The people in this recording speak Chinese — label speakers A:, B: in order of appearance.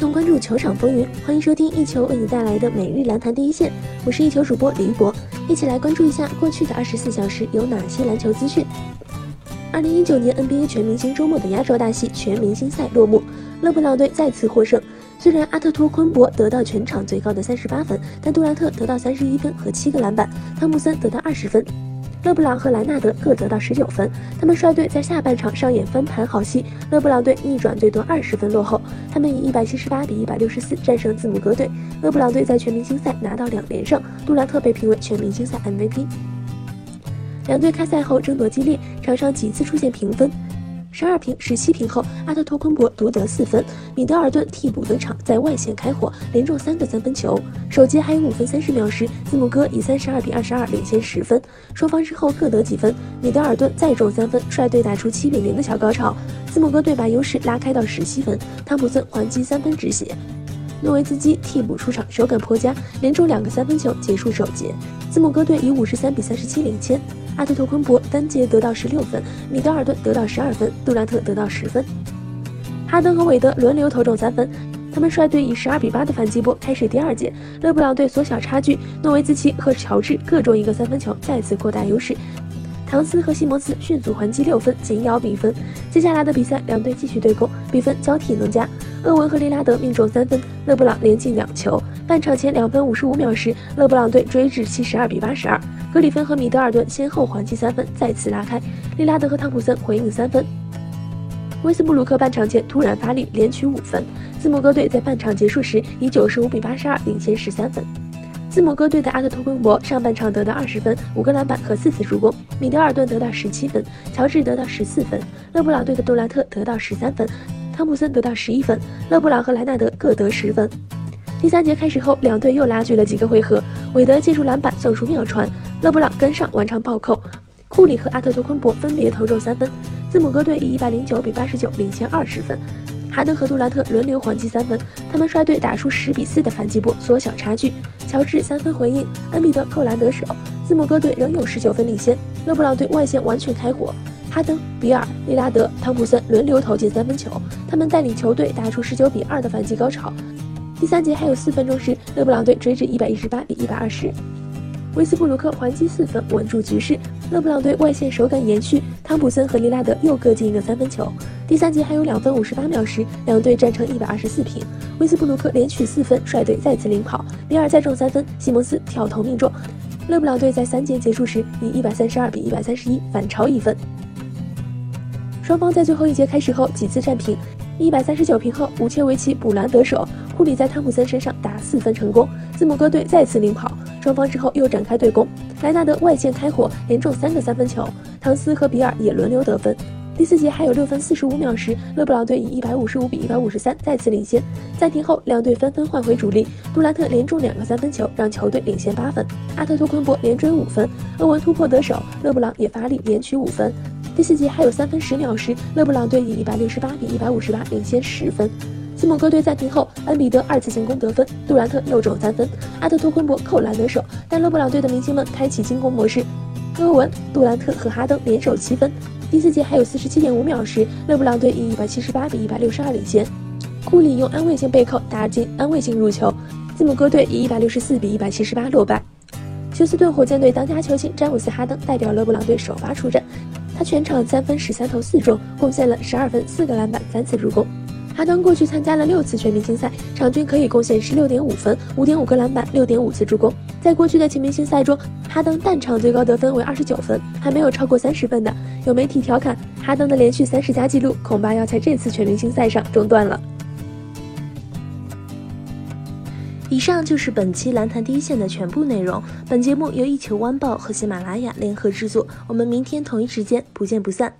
A: 同关注球场风云，欢迎收听一球为你带来的每日篮坛第一线。我是一球主播李博，一起来关注一下过去的二十四小时有哪些篮球资讯。二零一九年 NBA 全明星周末的压轴大戏全明星赛落幕，勒布朗队再次获胜。虽然阿特托昆博得到全场最高的三十八分，但杜兰特得到三十一分和七个篮板，汤普森得到二十分。勒布朗和莱纳德各得到十九分，他们率队在下半场上演翻盘好戏。勒布朗队逆转最多二十分落后，他们以一百七十八比一百六十四战胜字母哥队。勒布朗队在全明星赛拿到两连胜，杜兰特被评为全明星赛 MVP。两队开赛后争夺激烈，场上几次出现平分。十二平、十七平后，阿特托昆博独得四分，米德尔顿替补登场，在外线开火，连中三个三分球。首节还有五分三十秒时，字母哥以三十二比二十二领先十分。双方之后各得几分，米德尔顿再中三分，率队打出七比零的小高潮。字母哥队把优势拉开到十七分，汤普森还击三分止血。诺维茨基替补出场，手感颇佳，连中两个三分球，结束首节。字母哥队以五十三比三十七领先。阿杜托昆博单节得到十六分，米德尔顿得到十二分，杜兰特得到十分。哈登和韦德轮流投中三分，他们率队以十二比八的反击波开始第二节。勒布朗队缩小差距，诺维兹奇和乔治各中一个三分球，再次扩大优势。唐斯和西蒙斯迅速还击六分，紧咬比分。接下来的比赛，两队继续对攻，比分交替能加。厄文和利拉德命中三分，勒布朗连进两球。半场前两分五十五秒时，勒布朗队追至七十二比八十二。格里芬和米德尔顿先后还击三分，再次拉开。利拉德和汤普森回应三分。威斯布鲁克半场前突然发力，连取五分。字母哥队在半场结束时以九十五比八十二领先十三分。字母哥队的阿特托昆博上半场得到二十分，五个篮板和四次助攻。米德尔顿得到十七分，乔治得到十四分。勒布朗队的杜兰特得到十三分，汤普森得到十一分。勒布朗和莱纳德各得十分。第三节开始后，两队又拉锯了几个回合。韦德借助篮板送出妙传。勒布朗跟上完成暴扣，库里和阿特托昆博分别投中三分，字母哥队以一百零九比八十九领先二十分。哈登和杜兰特轮流还击三分，他们率队打出十比四的反击波，缩小差距。乔治三分回应，恩比德扣篮得手，字母哥队仍有十九分领先。勒布朗队外线完全开火，哈登、比尔、利拉德、汤普森轮流投进三分球，他们带领球队打出十九比二的反击高潮。第三节还有四分钟时，勒布朗队追至一百一十八比一百二十。威斯布鲁克还击四分，稳住局势。勒布朗队外线手感延续，汤普森和利拉德又各进一个三分球。第三节还有两分五十八秒时，两队战成一百二十四平。威斯布鲁克连取四分，率队再次领跑。比尔再中三分，西蒙斯跳投命中。勒布朗队在三节结束时以一百三十二比一百三十一反超一分。双方在最后一节开始后几次战平，一百三十九平后，武切维奇补篮得手，库里在汤普森身上打四分成功，字母哥队再次领跑。双方之后又展开对攻，莱纳德外线开火，连中三个三分球。唐斯和比尔也轮流得分。第四节还有六分四十五秒时，勒布朗队以一百五十五比一百五十三再次领先。暂停后，两队纷纷换回主力，杜兰特连中两个三分球，让球队领先八分。阿特托昆博连追五分，厄文突破得手，勒布朗也发力连取五分。第四节还有三分十秒时，勒布朗队以一百六十八比一百五十八领先十分。字母哥队暂停后，恩比德二次进攻得分，杜兰特又中三分，阿特托昆博扣篮得手，但勒布朗队的明星们开启进攻模式，欧文、杜兰特和哈登联手七分。第四节还有四十七点五秒时，勒布朗队以一百七十八比一百六十二领先，库里用安慰性背扣打进安慰性入球，字母哥队以一百六十四比一百七十八落败。休斯顿火箭队当家球星詹姆斯哈登代表勒布朗队首发出战，他全场三分十三投四中，贡献了十二分、四个篮板、三次助攻。哈登过去参加了六次全明星赛，场均可以贡献十六点五分、五点五个篮板、六点五次助攻。在过去的全明星赛中，哈登单场最高得分为二十九分，还没有超过三十分的。有媒体调侃，哈登的连续三十加纪录恐怕要在这次全明星赛上中断了。
B: 以上就是本期篮坛第一线的全部内容。本节目由一球晚报和喜马拉雅联合制作，我们明天同一时间不见不散。